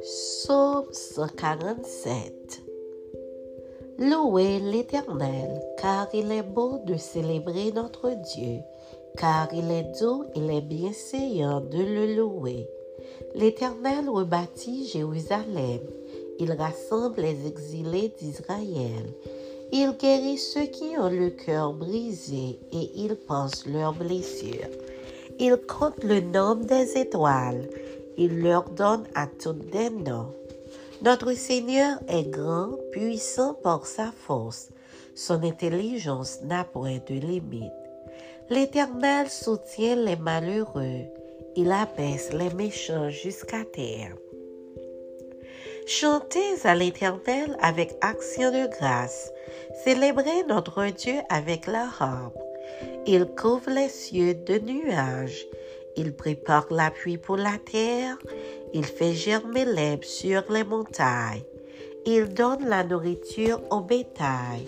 Psaume 147 Louez l'Éternel, car il est beau de célébrer notre Dieu, car il est doux, il est bienséant de le louer. L'Éternel rebâtit Jérusalem, il rassemble les exilés d'Israël. Il guérit ceux qui ont le cœur brisé et il pense leurs blessures. Il compte le nombre des étoiles. Il leur donne à toutes des noms. Notre Seigneur est grand, puissant par sa force. Son intelligence n'a point de limite. L'Éternel soutient les malheureux. Il abaisse les méchants jusqu'à terre. Chantez à l'Éternel avec action de grâce. Célébrez notre Dieu avec la harpe. Il couvre les cieux de nuages. Il prépare la pluie pour la terre. Il fait germer l'herbe sur les montagnes. Il donne la nourriture au bétail,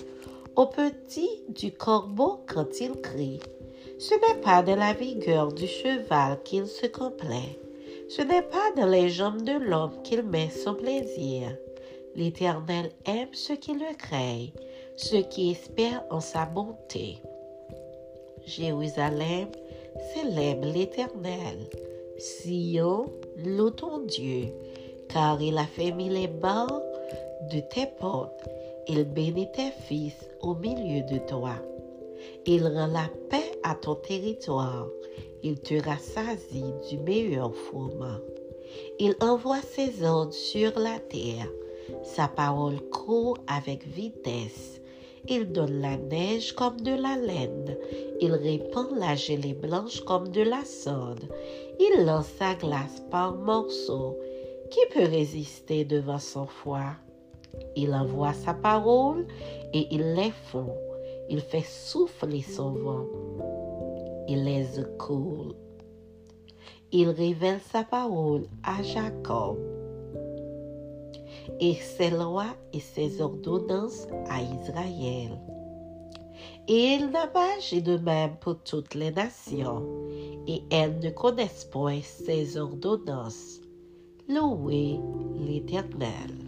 aux petits du corbeau quand il crie. Ce n'est pas de la vigueur du cheval qu'il se complaît. Ce n'est pas dans les jambes de l'homme qu'il met son plaisir. L'Éternel aime ceux qui le craignent, ceux qui espèrent en sa bonté. Jérusalem célèbre l'Éternel. Sion, loue ton Dieu, car il a fermé les barres de tes portes. Il bénit tes fils au milieu de toi. Il rend la paix ton territoire. Il te rassasie du meilleur fourment. Il envoie ses ordres sur la terre. Sa parole court avec vitesse. Il donne la neige comme de la laine. Il répand la gelée blanche comme de la sonde. Il lance sa glace par morceaux. Qui peut résister devant son foie? Il envoie sa parole et il les fond. Il fait souffler son vent. Il les coule. Il révèle sa parole à Jacob et ses lois et ses ordonnances à Israël. Et il n'a pas agi de même pour toutes les nations, et elles ne connaissent point ses ordonnances. Louez l'Éternel.